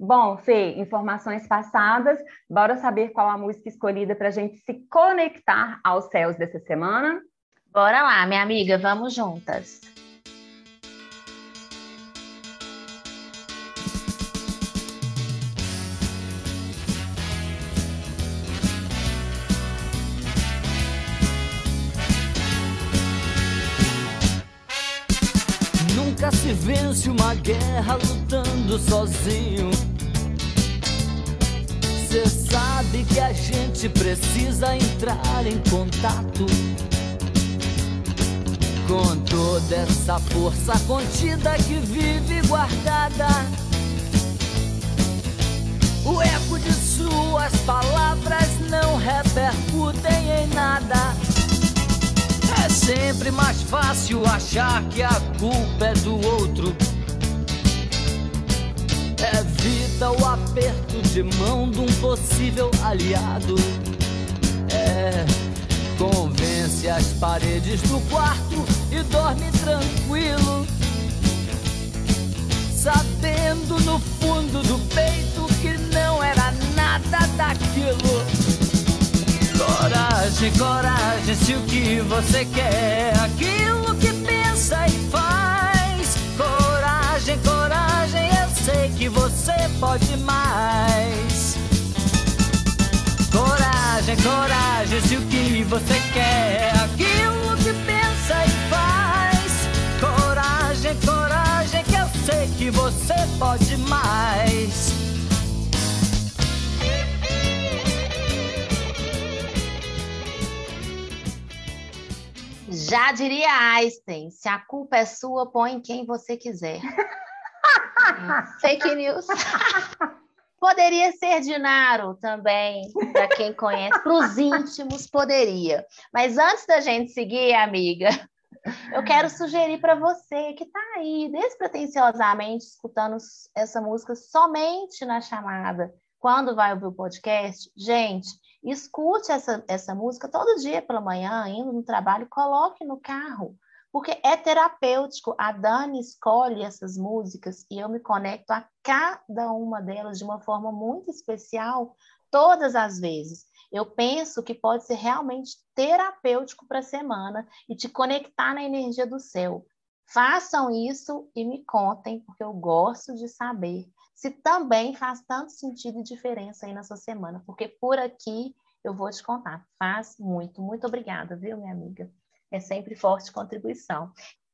Bom, Fê, informações passadas, bora saber qual a música escolhida para a gente se conectar aos céus dessa semana? Bora lá, minha amiga, vamos juntas. Se vence uma guerra lutando sozinho. Cê sabe que a gente precisa entrar em contato com toda essa força contida que vive guardada. O eco de suas palavras não repercutem em nada. É sempre mais fácil achar que a culpa é do outro. Evita o aperto de mão de um possível aliado. É, convence as paredes do quarto e dorme tranquilo. Sabendo no fundo do peito que não era nada daquilo. Coragem, coragem, se o que você quer, aquilo que pensa e faz. Coragem, coragem, sei que você pode mais. Coragem, coragem, se o que você quer, aquilo que pensa e faz. Coragem, coragem, que eu sei que você pode mais. Já diria Einstein: se a culpa é sua, põe quem você quiser. Fake news. Poderia ser Dinaro também, para quem conhece, para os íntimos poderia. Mas antes da gente seguir, amiga, eu quero sugerir para você que está aí despretensiosamente escutando essa música somente na chamada, quando vai ouvir o podcast, gente, escute essa, essa música todo dia pela manhã, indo no trabalho, coloque no carro, porque é terapêutico. A Dani escolhe essas músicas e eu me conecto a cada uma delas de uma forma muito especial, todas as vezes. Eu penso que pode ser realmente terapêutico para a semana e te conectar na energia do céu. Façam isso e me contem, porque eu gosto de saber se também faz tanto sentido e diferença aí na sua semana, porque por aqui eu vou te contar, faz muito. Muito obrigada, viu, minha amiga? É sempre forte contribuição.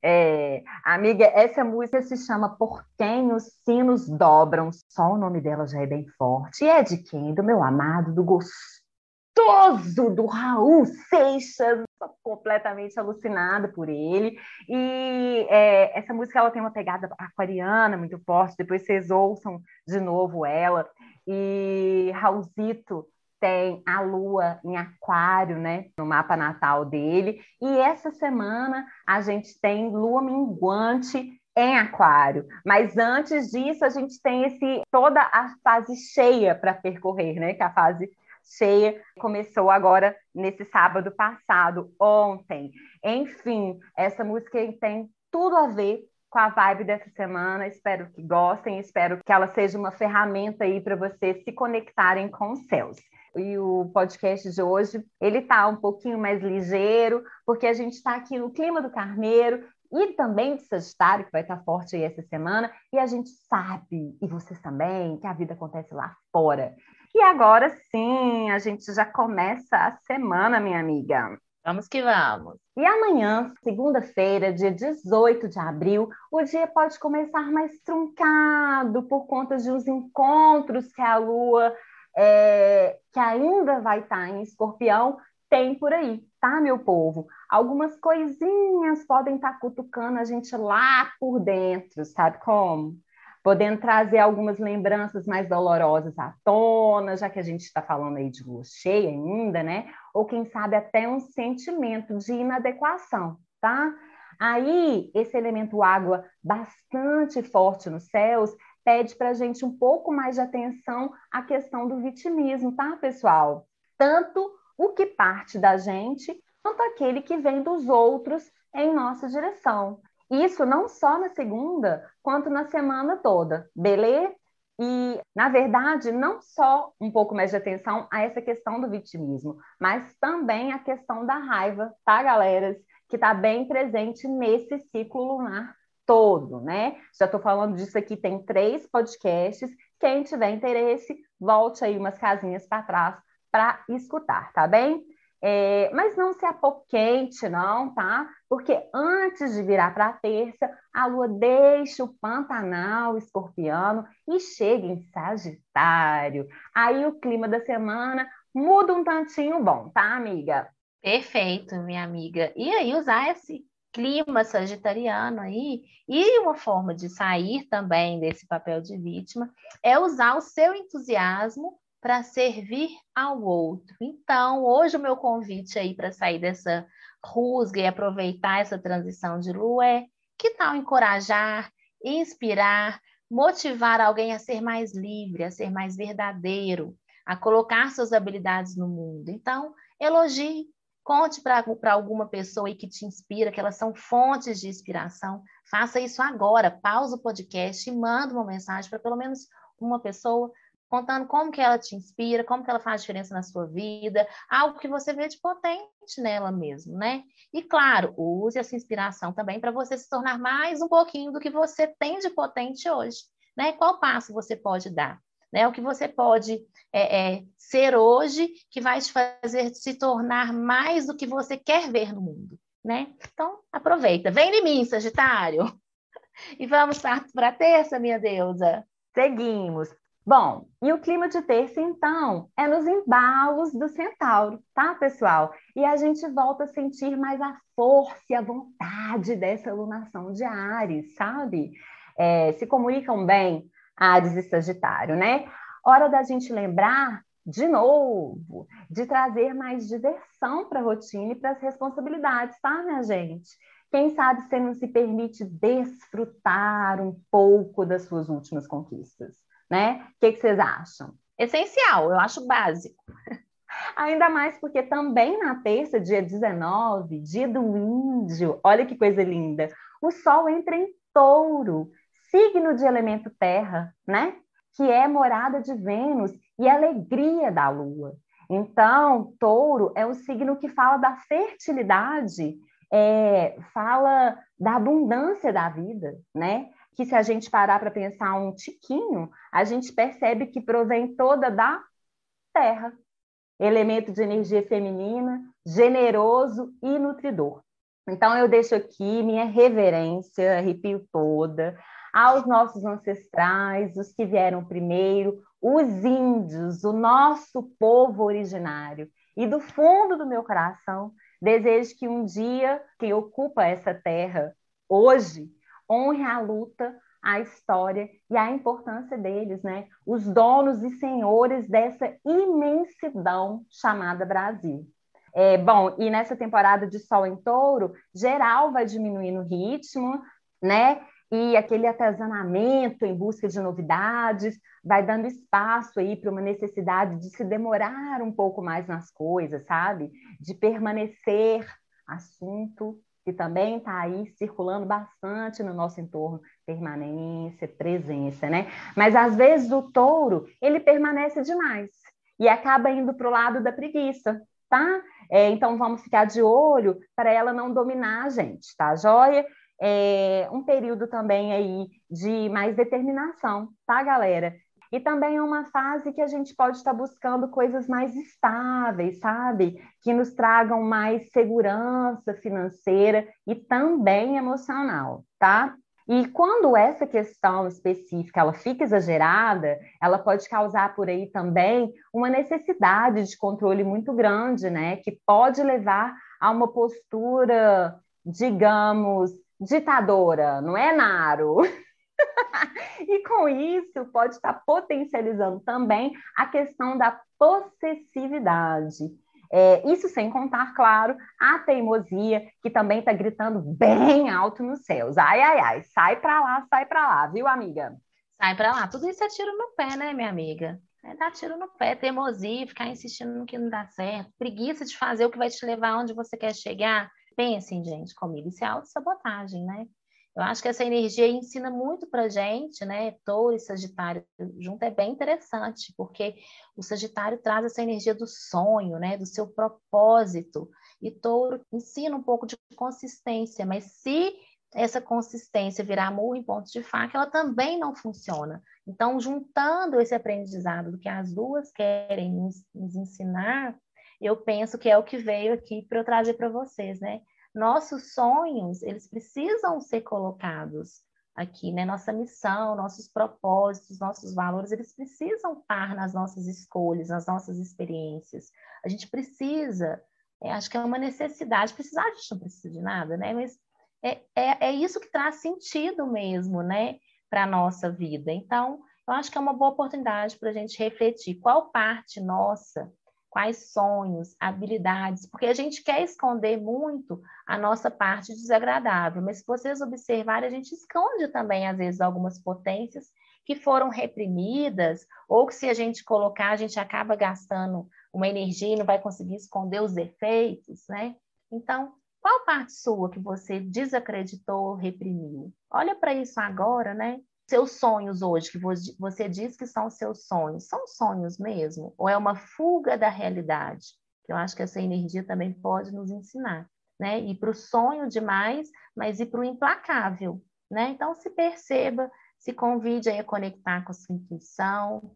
É, amiga, essa música se chama Por Quem os Sinos Dobram. Só o nome dela já é bem forte. E é de quem? Do meu amado, do gostoso, do Raul Seixas. completamente alucinada por ele. E é, essa música ela tem uma pegada aquariana muito forte. Depois vocês ouçam de novo ela. E Raulzito tem a lua em aquário, né, no mapa natal dele. E essa semana a gente tem lua minguante em aquário. Mas antes disso, a gente tem esse toda a fase cheia para percorrer, né, que é a fase cheia, começou agora nesse sábado passado, ontem. Enfim, essa música tem tudo a ver com a vibe dessa semana. Espero que gostem, espero que ela seja uma ferramenta aí para vocês se conectarem com os céus. E o podcast de hoje, ele tá um pouquinho mais ligeiro, porque a gente está aqui no clima do Carneiro e também de Sagitário, que vai estar forte aí essa semana, e a gente sabe, e vocês também, que a vida acontece lá fora. E agora sim, a gente já começa a semana, minha amiga. Vamos que vamos. E amanhã, segunda-feira, dia 18 de abril, o dia pode começar mais truncado por conta de uns encontros que a Lua, é, que ainda vai estar em escorpião, tem por aí, tá, meu povo? Algumas coisinhas podem estar cutucando a gente lá por dentro, sabe como? Podendo trazer algumas lembranças mais dolorosas à tona, já que a gente está falando aí de lua cheia ainda, né? Ou quem sabe até um sentimento de inadequação, tá? Aí, esse elemento água bastante forte nos céus pede para a gente um pouco mais de atenção à questão do vitimismo, tá, pessoal? Tanto o que parte da gente, quanto aquele que vem dos outros em nossa direção. Isso não só na segunda, quanto na semana toda, beleza? E, na verdade, não só um pouco mais de atenção a essa questão do vitimismo, mas também a questão da raiva, tá, galera? Que está bem presente nesse ciclo lunar todo, né? Já estou falando disso aqui, tem três podcasts. Quem tiver interesse, volte aí umas casinhas para trás para escutar, tá bem? É, mas não se apoquente, não, tá? Porque antes de virar para a terça, a lua deixa o Pantanal escorpiano e chega em Sagitário. Aí o clima da semana muda um tantinho bom, tá, amiga? Perfeito, minha amiga. E aí usar esse clima sagitariano aí, e uma forma de sair também desse papel de vítima é usar o seu entusiasmo para servir ao outro. Então, hoje o meu convite aí para sair dessa rusga e aproveitar essa transição de lua é que tal encorajar, inspirar, motivar alguém a ser mais livre, a ser mais verdadeiro, a colocar suas habilidades no mundo. Então, elogie, conte para alguma pessoa aí que te inspira, que elas são fontes de inspiração. Faça isso agora, pausa o podcast e manda uma mensagem para pelo menos uma pessoa contando como que ela te inspira, como que ela faz diferença na sua vida, algo que você vê de potente nela mesmo, né? E claro, use essa inspiração também para você se tornar mais um pouquinho do que você tem de potente hoje, né? Qual passo você pode dar? Né, o que você pode é, é, ser hoje que vai te fazer se tornar mais do que você quer ver no mundo, né? Então, aproveita. Vem em mim, Sagitário! E vamos para a terça, minha deusa. Seguimos. Bom, e o clima de terça, então, é nos embalos do centauro, tá, pessoal? E a gente volta a sentir mais a força e a vontade dessa alunação de Ares, sabe? É, se comunicam bem Ares e Sagitário, né? Hora da gente lembrar, de novo, de trazer mais diversão para a rotina e para as responsabilidades, tá, minha gente? Quem sabe você não se permite desfrutar um pouco das suas últimas conquistas? né? O que, que vocês acham? Essencial, eu acho básico. Ainda mais porque também na terça, dia 19, dia do índio, olha que coisa linda, o Sol entra em touro, signo de elemento terra, né? Que é morada de Vênus e alegria da Lua. Então, touro é um signo que fala da fertilidade, é, fala da abundância da vida, né? que se a gente parar para pensar um tiquinho, a gente percebe que provém toda da terra. Elemento de energia feminina, generoso e nutridor. Então eu deixo aqui minha reverência, arrepio toda, aos nossos ancestrais, os que vieram primeiro, os índios, o nosso povo originário. E do fundo do meu coração, desejo que um dia quem ocupa essa terra hoje honre a luta, a história e a importância deles, né? Os donos e senhores dessa imensidão chamada Brasil. É, bom, e nessa temporada de Sol em Touro, geral vai diminuir no ritmo, né? E aquele atazanamento em busca de novidades vai dando espaço aí para uma necessidade de se demorar um pouco mais nas coisas, sabe? De permanecer assunto que também está aí circulando bastante no nosso entorno, permanência, presença, né? Mas às vezes o touro, ele permanece demais e acaba indo para o lado da preguiça, tá? É, então vamos ficar de olho para ela não dominar a gente, tá, joia? É, um período também aí de mais determinação, tá, galera? E também é uma fase que a gente pode estar buscando coisas mais estáveis, sabe? Que nos tragam mais segurança financeira e também emocional, tá? E quando essa questão específica ela fica exagerada, ela pode causar por aí também uma necessidade de controle muito grande, né? Que pode levar a uma postura, digamos, ditadora, não é, Naro? e com isso pode estar potencializando também a questão da possessividade. É, isso sem contar, claro, a teimosia, que também está gritando bem alto nos céus. Ai, ai, ai, sai para lá, sai para lá, viu, amiga? Sai para lá. Tudo isso é tiro no pé, né, minha amiga? É dar tiro no pé, teimosia, ficar insistindo no que não dá certo, preguiça de fazer o que vai te levar onde você quer chegar. Pensem, gente, comigo, isso é autossabotagem, né? Eu acho que essa energia ensina muito para gente, né? Touro e Sagitário junto é bem interessante, porque o Sagitário traz essa energia do sonho, né? Do seu propósito. E Touro ensina um pouco de consistência, mas se essa consistência virar murro em ponto de faca, ela também não funciona. Então, juntando esse aprendizado do que as duas querem nos, nos ensinar, eu penso que é o que veio aqui para eu trazer para vocês, né? nossos sonhos, eles precisam ser colocados aqui, né? Nossa missão, nossos propósitos, nossos valores, eles precisam estar nas nossas escolhas, nas nossas experiências. A gente precisa, é, acho que é uma necessidade, precisar, a gente não precisa de nada, né? Mas é, é, é isso que traz sentido mesmo, né? Para a nossa vida. Então, eu acho que é uma boa oportunidade para a gente refletir qual parte nossa quais sonhos, habilidades, porque a gente quer esconder muito a nossa parte desagradável, mas se vocês observarem, a gente esconde também, às vezes, algumas potências que foram reprimidas, ou que se a gente colocar, a gente acaba gastando uma energia e não vai conseguir esconder os defeitos, né? Então, qual parte sua que você desacreditou, reprimiu? Olha para isso agora, né? Seus sonhos hoje, que você diz que são seus sonhos, são sonhos mesmo? Ou é uma fuga da realidade? Eu acho que essa energia também pode nos ensinar, né? Ir para o sonho demais, mas ir para o implacável, né? Então, se perceba, se convide a conectar com a sua intuição,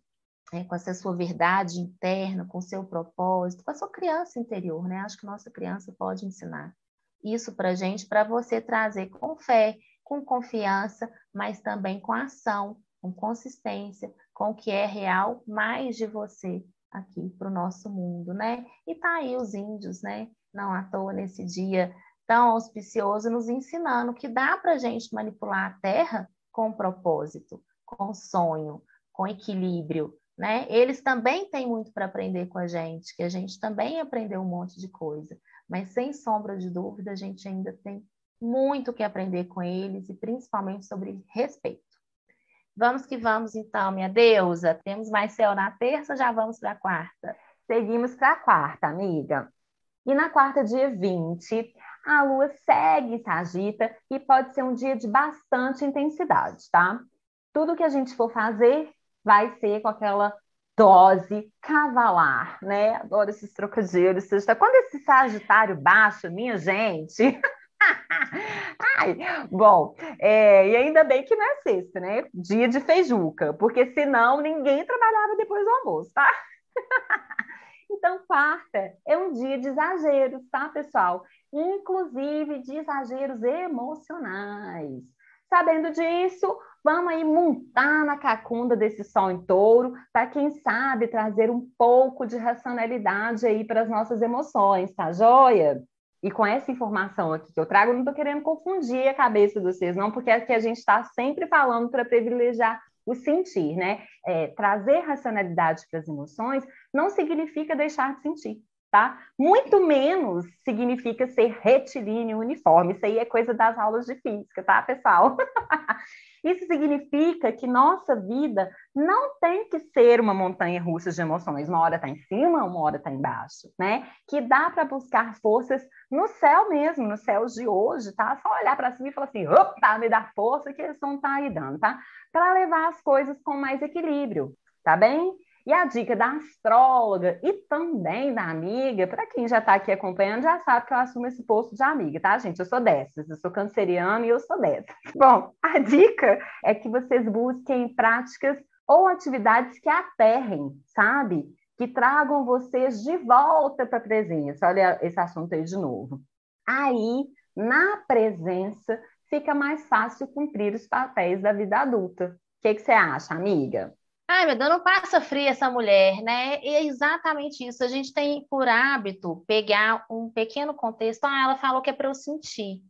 é, com essa sua verdade interna, com o seu propósito, com a sua criança interior, né? Acho que nossa criança pode ensinar isso para gente, para você trazer com fé, com confiança, mas também com ação, com consistência, com o que é real mais de você aqui para o nosso mundo, né? E tá aí os índios, né? Não à toa nesse dia tão auspicioso, nos ensinando que dá para gente manipular a Terra com propósito, com sonho, com equilíbrio, né? Eles também têm muito para aprender com a gente, que a gente também aprendeu um monte de coisa, mas sem sombra de dúvida a gente ainda tem muito que aprender com eles e principalmente sobre respeito. Vamos que vamos então, minha deusa. Temos mais céu na terça, já vamos para a quarta. Seguimos para a quarta, amiga. E na quarta, dia 20, a lua segue Sagita e pode ser um dia de bastante intensidade, tá? Tudo que a gente for fazer vai ser com aquela dose cavalar, né? Adoro esses trocadilhos. Quando esse Sagitário baixa, minha gente, Ai, bom, é, e ainda bem que não é sexta, né? Dia de feijuca, porque senão ninguém trabalhava depois do almoço, tá? então, quarta é um dia de exageros, tá, pessoal? Inclusive de exageros emocionais. Sabendo disso, vamos aí montar na cacunda desse sol em touro, para quem sabe trazer um pouco de racionalidade aí para as nossas emoções, tá joia? E com essa informação aqui que eu trago, não estou querendo confundir a cabeça de vocês, não, porque é que a gente está sempre falando para privilegiar o sentir, né? É, trazer racionalidade para as emoções não significa deixar de sentir, tá? Muito menos significa ser retilíneo uniforme. Isso aí é coisa das aulas de física, tá, pessoal? Isso significa que nossa vida não tem que ser uma montanha russa de emoções. Uma hora está em cima, uma hora está embaixo, né? Que dá para buscar forças no céu mesmo, no céu de hoje, tá? Só olhar para cima e falar assim, opa, me dá força que eles estar tá aí dando, tá? Para levar as coisas com mais equilíbrio, tá bem? E a dica da astróloga e também da amiga, para quem já está aqui acompanhando, já sabe que eu assumo esse posto de amiga, tá, gente? Eu sou dessas, eu sou canceriana e eu sou dessas. Bom, a dica é que vocês busquem práticas ou atividades que aterrem, sabe? Que tragam vocês de volta para a presença. Olha esse assunto aí de novo. Aí, na presença, fica mais fácil cumprir os papéis da vida adulta. O que, que você acha, amiga? Ai, meu Deus, não passa fria essa mulher, né? E é exatamente isso. A gente tem por hábito pegar um pequeno contexto. Ah, ela falou que é para eu sentir.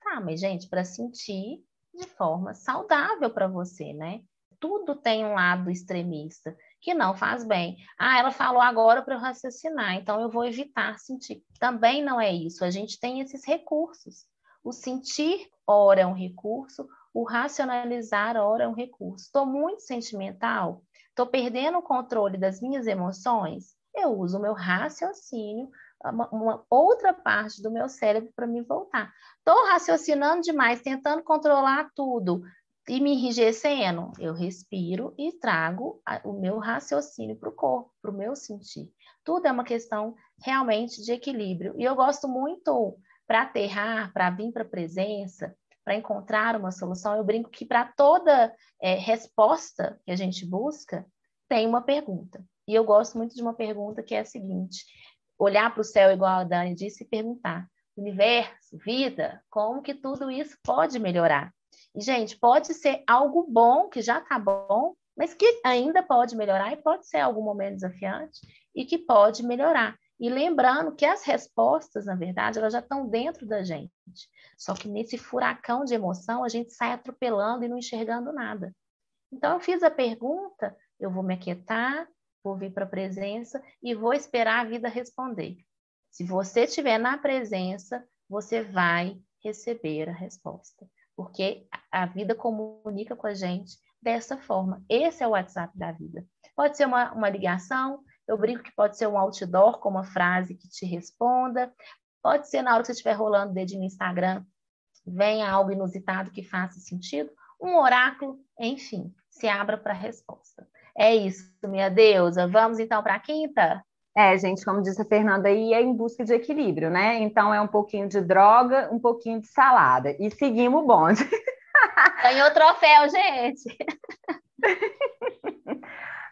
Tá, mas, gente, para sentir de forma saudável para você, né? Tudo tem um lado extremista que não faz bem. Ah, ela falou agora para eu raciocinar, então eu vou evitar sentir. Também não é isso. A gente tem esses recursos. O sentir, ora, é um recurso, o racionalizar, ora, é um recurso. Estou muito sentimental? Estou perdendo o controle das minhas emoções? Eu uso o meu raciocínio, uma, uma outra parte do meu cérebro para me voltar. Estou raciocinando demais, tentando controlar tudo e me enrijecendo. Eu respiro e trago a, o meu raciocínio para o corpo, para o meu sentir. Tudo é uma questão realmente de equilíbrio. E eu gosto muito para aterrar, para vir para a presença, para encontrar uma solução, eu brinco que para toda é, resposta que a gente busca, tem uma pergunta. E eu gosto muito de uma pergunta que é a seguinte: olhar para o céu, igual a Dani disse, e perguntar: universo, vida, como que tudo isso pode melhorar? E, gente, pode ser algo bom, que já está bom, mas que ainda pode melhorar, e pode ser algum momento desafiante, e que pode melhorar. E lembrando que as respostas, na verdade, elas já estão dentro da gente. Só que nesse furacão de emoção, a gente sai atropelando e não enxergando nada. Então, eu fiz a pergunta, eu vou me aquietar, vou vir para a presença e vou esperar a vida responder. Se você estiver na presença, você vai receber a resposta. Porque a vida comunica com a gente dessa forma. Esse é o WhatsApp da vida. Pode ser uma, uma ligação, eu brinco que pode ser um outdoor com uma frase que te responda. Pode ser na hora que você estiver rolando o dedinho no Instagram, venha algo inusitado que faça sentido. Um oráculo, enfim, se abra para a resposta. É isso, minha deusa. Vamos então para a quinta? É, gente, como disse a Fernanda aí, é em busca de equilíbrio, né? Então é um pouquinho de droga, um pouquinho de salada. E seguimos o bonde. Ganhou troféu, gente.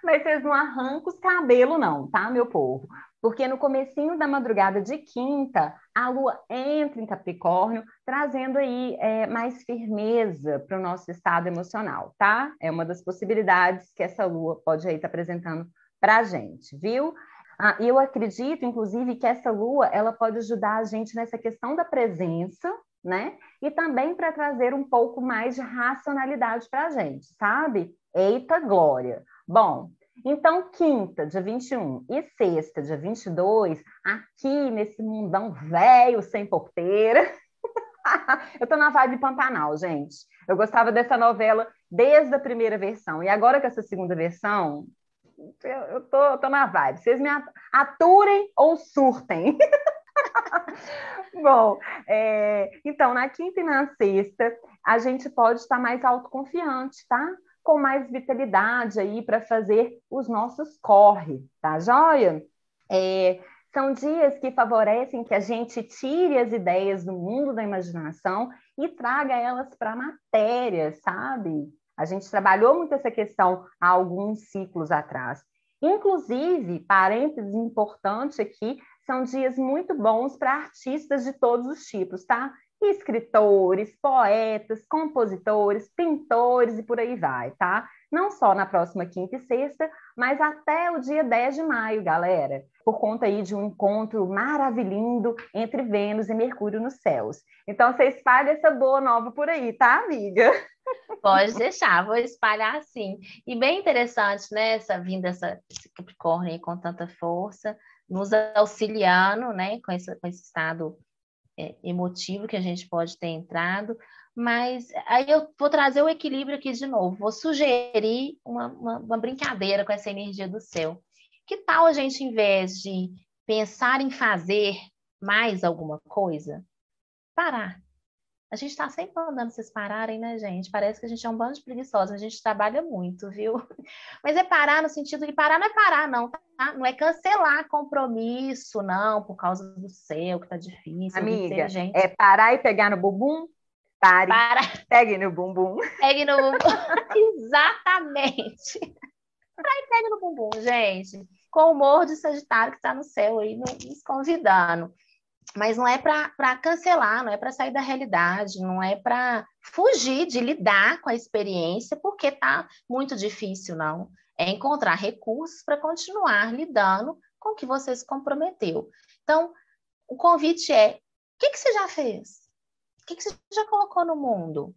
mas vocês não arrancam os cabelos não, tá, meu povo? Porque no comecinho da madrugada de quinta, a Lua entra em Capricórnio, trazendo aí é, mais firmeza para o nosso estado emocional, tá? É uma das possibilidades que essa Lua pode aí estar tá apresentando para a gente, viu? Ah, eu acredito, inclusive, que essa Lua ela pode ajudar a gente nessa questão da presença, né? E também para trazer um pouco mais de racionalidade para a gente, sabe? Eita glória! Bom, então, quinta, dia 21, e sexta, dia 22, aqui nesse mundão velho, sem porteira. eu tô na vibe Pantanal, gente. Eu gostava dessa novela desde a primeira versão. E agora com essa segunda versão, eu, tô, tô na vibe. Vocês me aturem ou surtem. Bom, é, então, na quinta e na sexta, a gente pode estar mais autoconfiante, tá? Com mais vitalidade aí para fazer os nossos corre, tá joia? É, são dias que favorecem que a gente tire as ideias do mundo da imaginação e traga elas para a matéria, sabe? A gente trabalhou muito essa questão há alguns ciclos atrás. Inclusive, parênteses importante aqui, são dias muito bons para artistas de todos os tipos, tá? Escritores, poetas, compositores, pintores e por aí vai, tá? Não só na próxima quinta e sexta, mas até o dia 10 de maio, galera, por conta aí de um encontro maravilhoso entre Vênus e Mercúrio nos céus. Então, você espalha essa boa nova por aí, tá, amiga? Pode deixar, vou espalhar assim. E bem interessante, né? Essa vinda, essa, esse Capricórnio aí com tanta força, nos auxiliando, né? Com esse, com esse estado emotivo que a gente pode ter entrado. Mas aí eu vou trazer o equilíbrio aqui de novo. Vou sugerir uma, uma, uma brincadeira com essa energia do céu. Que tal a gente, em vez de pensar em fazer mais alguma coisa, parar a gente está sempre mandando vocês pararem, né, gente? Parece que a gente é um bando de preguiçosos, a gente trabalha muito, viu? Mas é parar no sentido de parar não é parar, não, tá? Não é cancelar compromisso, não, por causa do céu, que tá difícil. Amiga, gente. é parar e pegar no bumbum? Pare, Para. pegue no bumbum. Pegue no bumbum. Exatamente. Parar e pegue no bumbum, gente. Com o humor de Sagitário que está no céu aí, nos convidando mas não é para cancelar, não é para sair da realidade, não é para fugir de lidar com a experiência, porque está muito difícil, não. É encontrar recursos para continuar lidando com o que você se comprometeu. Então, o convite é: o que, que você já fez? O que, que você já colocou no mundo?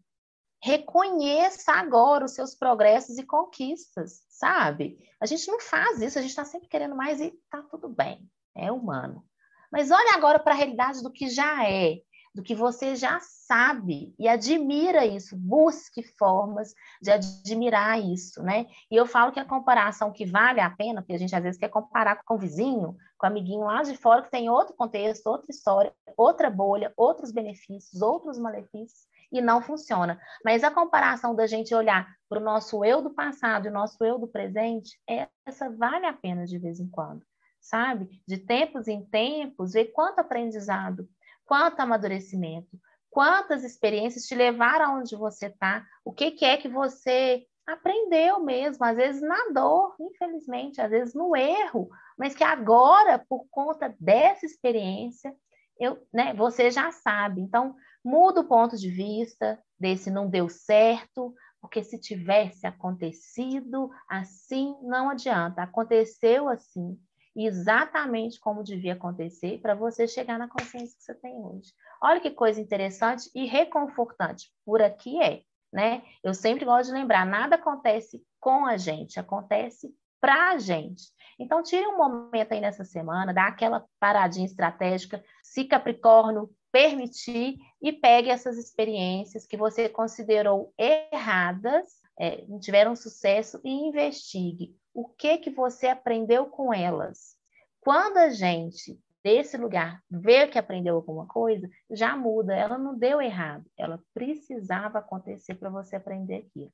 Reconheça agora os seus progressos e conquistas, sabe? A gente não faz isso, a gente está sempre querendo mais e está tudo bem, é humano. Mas olhe agora para a realidade do que já é, do que você já sabe e admira isso. Busque formas de admirar isso, né? E eu falo que a comparação que vale a pena, porque a gente às vezes quer comparar com o vizinho, com o amiguinho lá de fora, que tem outro contexto, outra história, outra bolha, outros benefícios, outros malefícios, e não funciona. Mas a comparação da gente olhar para o nosso eu do passado e o nosso eu do presente, essa vale a pena de vez em quando sabe? De tempos em tempos, ver quanto aprendizado, quanto amadurecimento, quantas experiências te levaram aonde você está, o que, que é que você aprendeu mesmo, às vezes na dor, infelizmente, às vezes no erro, mas que agora, por conta dessa experiência, eu, né, você já sabe. Então, muda o ponto de vista desse não deu certo, porque se tivesse acontecido assim, não adianta. Aconteceu assim exatamente como devia acontecer para você chegar na consciência que você tem hoje. Olha que coisa interessante e reconfortante. Por aqui é, né? Eu sempre gosto de lembrar, nada acontece com a gente, acontece para a gente. Então, tire um momento aí nessa semana, dá aquela paradinha estratégica, se Capricórnio permitir, e pegue essas experiências que você considerou erradas, é, tiveram sucesso, e investigue o que que você aprendeu com elas. Quando a gente desse lugar vê que aprendeu alguma coisa, já muda, ela não deu errado, ela precisava acontecer para você aprender aquilo.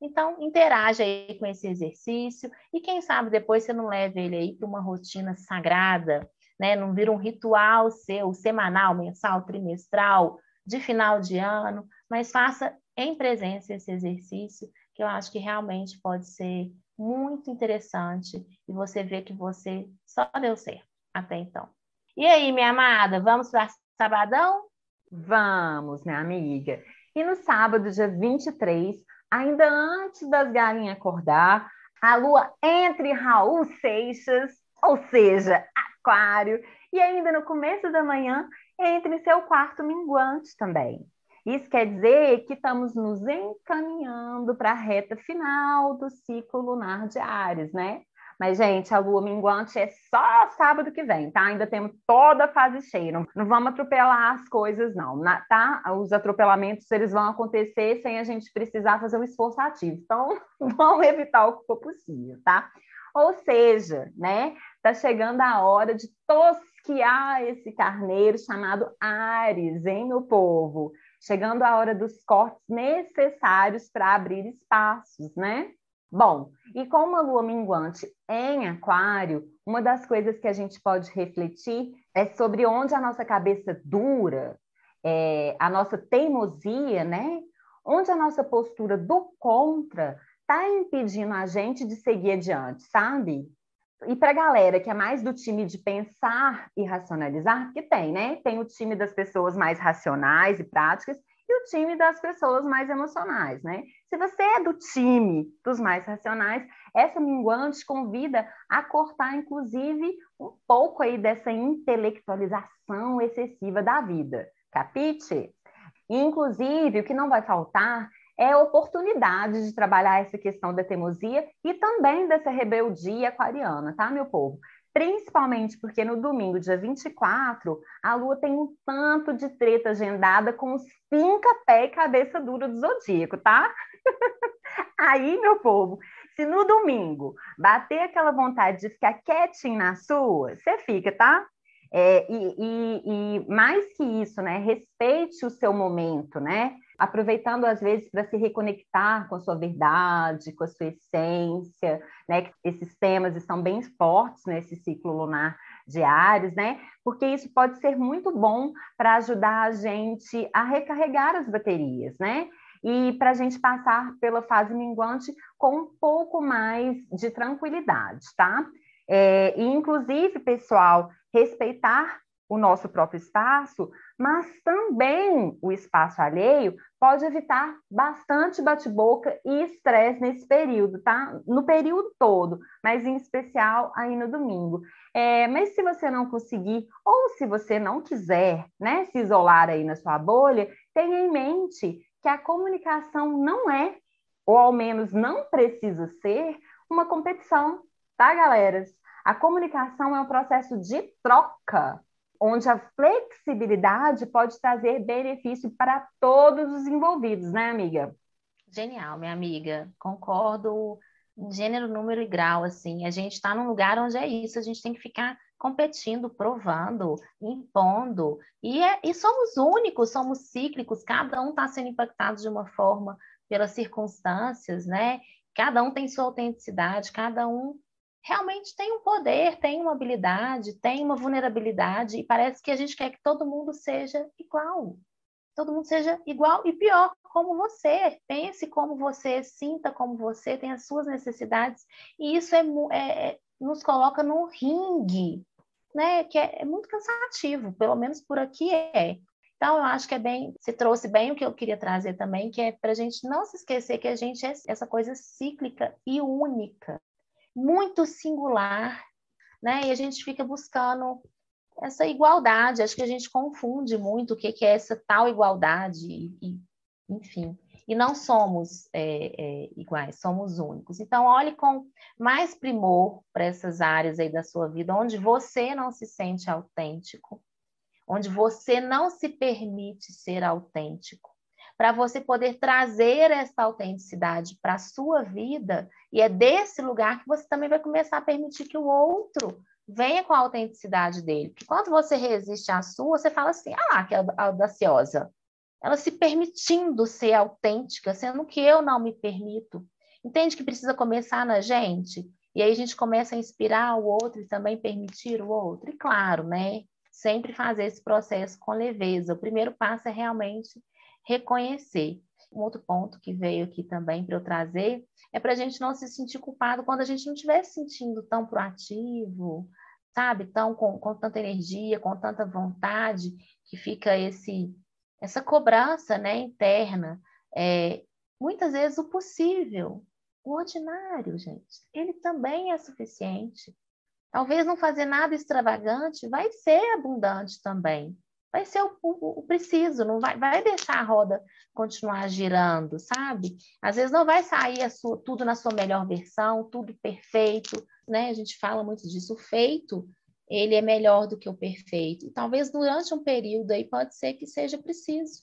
Então, interaja aí com esse exercício e quem sabe depois você não leva ele aí para uma rotina sagrada, né? Não vira um ritual seu, semanal, mensal, trimestral, de final de ano, mas faça em presença esse exercício, que eu acho que realmente pode ser muito interessante e você vê que você só deu certo até então. E aí, minha amada, vamos para sabadão? Vamos, minha amiga. E no sábado, dia 23, ainda antes das galinhas acordar, a lua entre Raul Seixas, ou seja, Aquário, e ainda no começo da manhã, entre em seu quarto minguante também. Isso quer dizer que estamos nos encaminhando para a reta final do ciclo lunar de Ares, né? Mas, gente, a lua minguante é só sábado que vem, tá? Ainda temos toda a fase cheia. Não, vamos atropelar as coisas, não, na, tá? Os atropelamentos, eles vão acontecer sem a gente precisar fazer um esforço ativo. Então, vamos evitar o que for possível, tá? Ou seja, né? Tá chegando a hora de tosquiar esse carneiro chamado Ares, hein, meu povo? Chegando a hora dos cortes necessários para abrir espaços, né? Bom, e com uma lua minguante em Aquário, uma das coisas que a gente pode refletir é sobre onde a nossa cabeça dura, é, a nossa teimosia, né? Onde a nossa postura do contra está impedindo a gente de seguir adiante, sabe? E para a galera que é mais do time de pensar e racionalizar, porque tem, né? Tem o time das pessoas mais racionais e práticas e o time das pessoas mais emocionais, né? Se você é do time dos mais racionais, essa minguante convida a cortar, inclusive, um pouco aí dessa intelectualização excessiva da vida. Capite? Inclusive, o que não vai faltar é oportunidade de trabalhar essa questão da teimosia e também dessa rebeldia aquariana, tá, meu povo? Principalmente porque no domingo, dia 24, a Lua tem um tanto de treta agendada com os finca pé e cabeça dura do zodíaco, tá? Aí, meu povo, se no domingo bater aquela vontade de ficar quietinho na sua, você fica, tá? É, e, e, e, mais que isso, né? Respeite o seu momento, né? Aproveitando às vezes para se reconectar com a sua verdade, com a sua essência, né? Esses temas estão bem fortes nesse ciclo lunar de Ares, né? Porque isso pode ser muito bom para ajudar a gente a recarregar as baterias, né? E para a gente passar pela fase minguante com um pouco mais de tranquilidade, tá? É, e, inclusive, pessoal, respeitar o nosso próprio espaço, mas também o espaço alheio pode evitar bastante bate-boca e estresse nesse período, tá? No período todo, mas em especial aí no domingo. É, mas se você não conseguir, ou se você não quiser, né, se isolar aí na sua bolha, tenha em mente que a comunicação não é, ou ao menos não precisa ser, uma competição, tá, galera? A comunicação é um processo de troca, onde a flexibilidade pode trazer benefício para todos os envolvidos, né, amiga? Genial, minha amiga. Concordo gênero, número e grau, assim. A gente está num lugar onde é isso, a gente tem que ficar competindo, provando, impondo. E, é, e somos únicos, somos cíclicos, cada um está sendo impactado de uma forma pelas circunstâncias, né? Cada um tem sua autenticidade, cada um realmente tem um poder, tem uma habilidade, tem uma vulnerabilidade, e parece que a gente quer que todo mundo seja igual. Todo mundo seja igual e pior, como você. Pense como você, sinta como você, tem as suas necessidades, e isso é, é, é nos coloca num ringue, né? Que é, é muito cansativo, pelo menos por aqui é. Então, eu acho que é bem, se trouxe bem o que eu queria trazer também, que é para a gente não se esquecer que a gente é essa coisa cíclica e única muito singular, né? E a gente fica buscando essa igualdade. Acho que a gente confunde muito o que, é essa tal igualdade, e, enfim. E não somos é, é, iguais, somos únicos. Então, olhe com mais primor para essas áreas aí da sua vida, onde você não se sente autêntico, onde você não se permite ser autêntico para você poder trazer essa autenticidade para a sua vida, e é desse lugar que você também vai começar a permitir que o outro venha com a autenticidade dele. Porque quando você resiste à sua, você fala assim: ah lá, que é audaciosa. Ela se permitindo ser autêntica, sendo que eu não me permito. Entende que precisa começar na gente? E aí a gente começa a inspirar o outro e também permitir o outro. E claro, né? Sempre fazer esse processo com leveza. O primeiro passo é realmente reconhecer. Um outro ponto que veio aqui também para eu trazer é para a gente não se sentir culpado quando a gente não estiver se sentindo tão proativo, sabe? Tão com, com tanta energia, com tanta vontade, que fica esse essa cobrança né, interna. É, muitas vezes o possível, o ordinário, gente, ele também é suficiente. Talvez não fazer nada extravagante vai ser abundante também vai ser o, o, o, preciso, não vai, vai deixar a roda continuar girando, sabe? Às vezes não vai sair sua, tudo na sua melhor versão, tudo perfeito, né? A gente fala muito disso, o feito, ele é melhor do que o perfeito. E talvez durante um período aí pode ser que seja preciso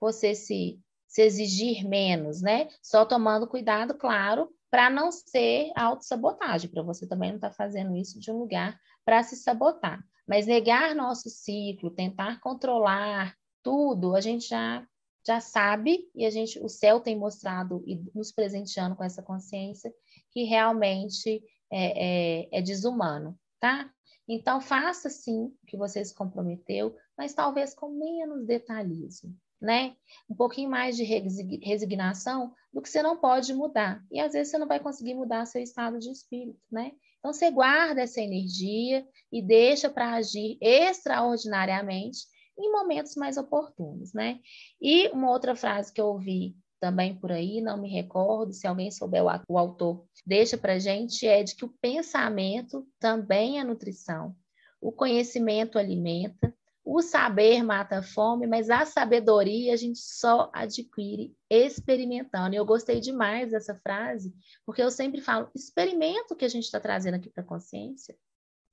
você se, se exigir menos, né? Só tomando cuidado, claro, para não ser autossabotagem, para você também não estar tá fazendo isso de um lugar para se sabotar. Mas negar nosso ciclo, tentar controlar tudo, a gente já já sabe e a gente o céu tem mostrado e nos presenteando com essa consciência que realmente é, é, é desumano, tá? Então faça sim o que você se comprometeu, mas talvez com menos detalhismo, né? Um pouquinho mais de resignação do que você não pode mudar. E às vezes você não vai conseguir mudar seu estado de espírito, né? Então, você guarda essa energia e deixa para agir extraordinariamente em momentos mais oportunos, né? E uma outra frase que eu ouvi também por aí, não me recordo, se alguém souber o, o autor, deixa para gente, é de que o pensamento também é nutrição, o conhecimento alimenta, O saber mata a fome, mas a sabedoria a gente só adquire experimentando. E eu gostei demais dessa frase, porque eu sempre falo: experimenta o que a gente está trazendo aqui para a consciência.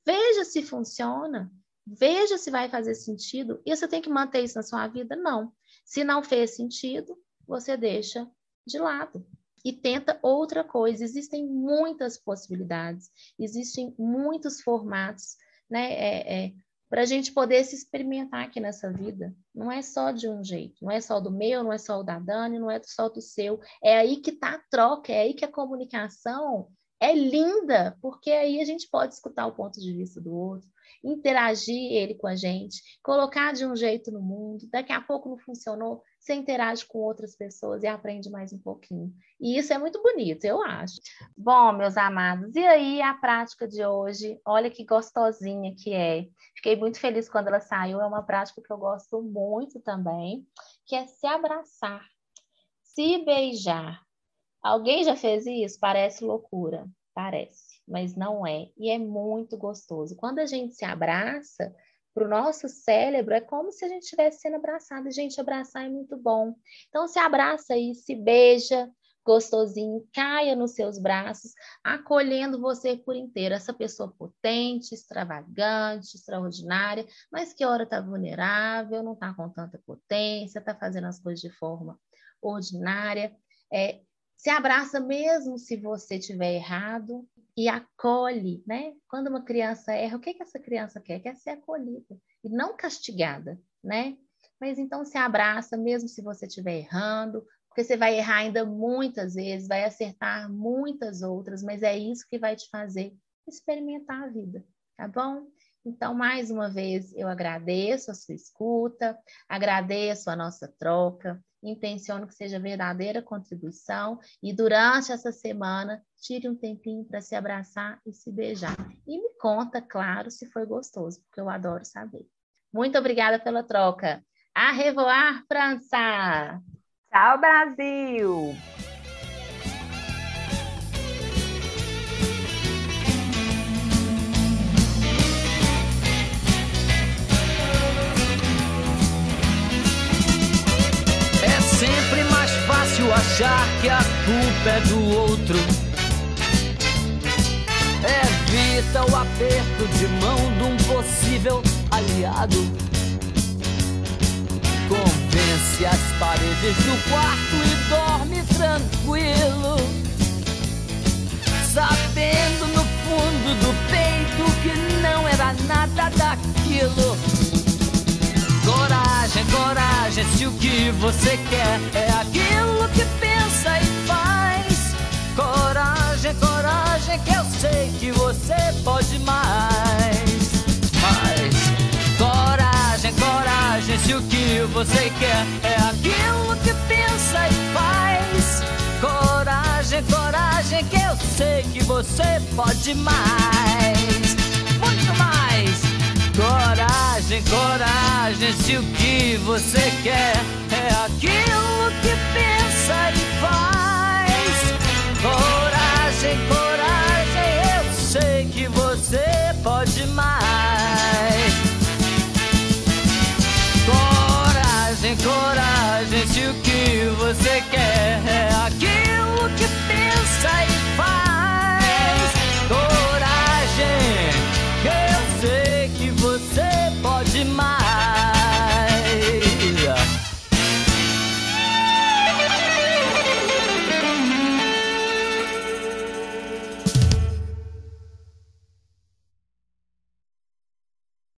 Veja se funciona, veja se vai fazer sentido. E você tem que manter isso na sua vida? Não. Se não fez sentido, você deixa de lado e tenta outra coisa. Existem muitas possibilidades, existem muitos formatos, né? É, é, para a gente poder se experimentar aqui nessa vida. Não é só de um jeito, não é só do meu, não é só o da Dani, não é só do seu. É aí que está a troca, é aí que a comunicação é linda, porque aí a gente pode escutar o ponto de vista do outro, interagir ele com a gente, colocar de um jeito no mundo. Daqui a pouco não funcionou, você interage com outras pessoas e aprende mais um pouquinho. E isso é muito bonito, eu acho. Bom, meus amados, e aí a prática de hoje? Olha que gostosinha que é. Fiquei muito feliz quando ela saiu. É uma prática que eu gosto muito também, que é se abraçar, se beijar. Alguém já fez isso? Parece loucura, parece, mas não é. E é muito gostoso. Quando a gente se abraça, para o nosso cérebro, é como se a gente estivesse sendo abraçado. Gente, abraçar é muito bom. Então, se abraça aí, se beija, gostosinho, caia nos seus braços, acolhendo você por inteiro. Essa pessoa potente, extravagante, extraordinária, mas que hora está vulnerável, não está com tanta potência, está fazendo as coisas de forma ordinária. É, se abraça mesmo se você tiver errado e acolhe, né? Quando uma criança erra, o que, que essa criança quer? Quer ser acolhida e não castigada, né? Mas então se abraça mesmo se você estiver errando, porque você vai errar ainda muitas vezes, vai acertar muitas outras, mas é isso que vai te fazer experimentar a vida, tá bom? Então, mais uma vez, eu agradeço a sua escuta, agradeço a nossa troca, intenciono que seja verdadeira contribuição e durante essa semana tire um tempinho para se abraçar e se beijar. E me conta, claro, se foi gostoso, porque eu adoro saber. Muito obrigada pela troca. A revoar, França! Tchau, Brasil! Achar que a culpa é do outro. Evita o aperto de mão de um possível aliado. Convence as paredes do quarto e dorme tranquilo. Sabendo no fundo do peito que não era nada daquilo. Coragem, coragem, se o que você quer é aquilo que pensa e faz. Coragem, coragem, que eu sei que você pode mais. Mas, coragem, coragem, se o que você quer é aquilo que pensa e faz. Coragem, coragem, que eu sei que você pode mais. Coragem, coragem, se o que você quer é aquilo que pensa e faz. Coragem, coragem, eu sei que você pode mais. Coragem, coragem, se o que você quer é aquilo que pensa e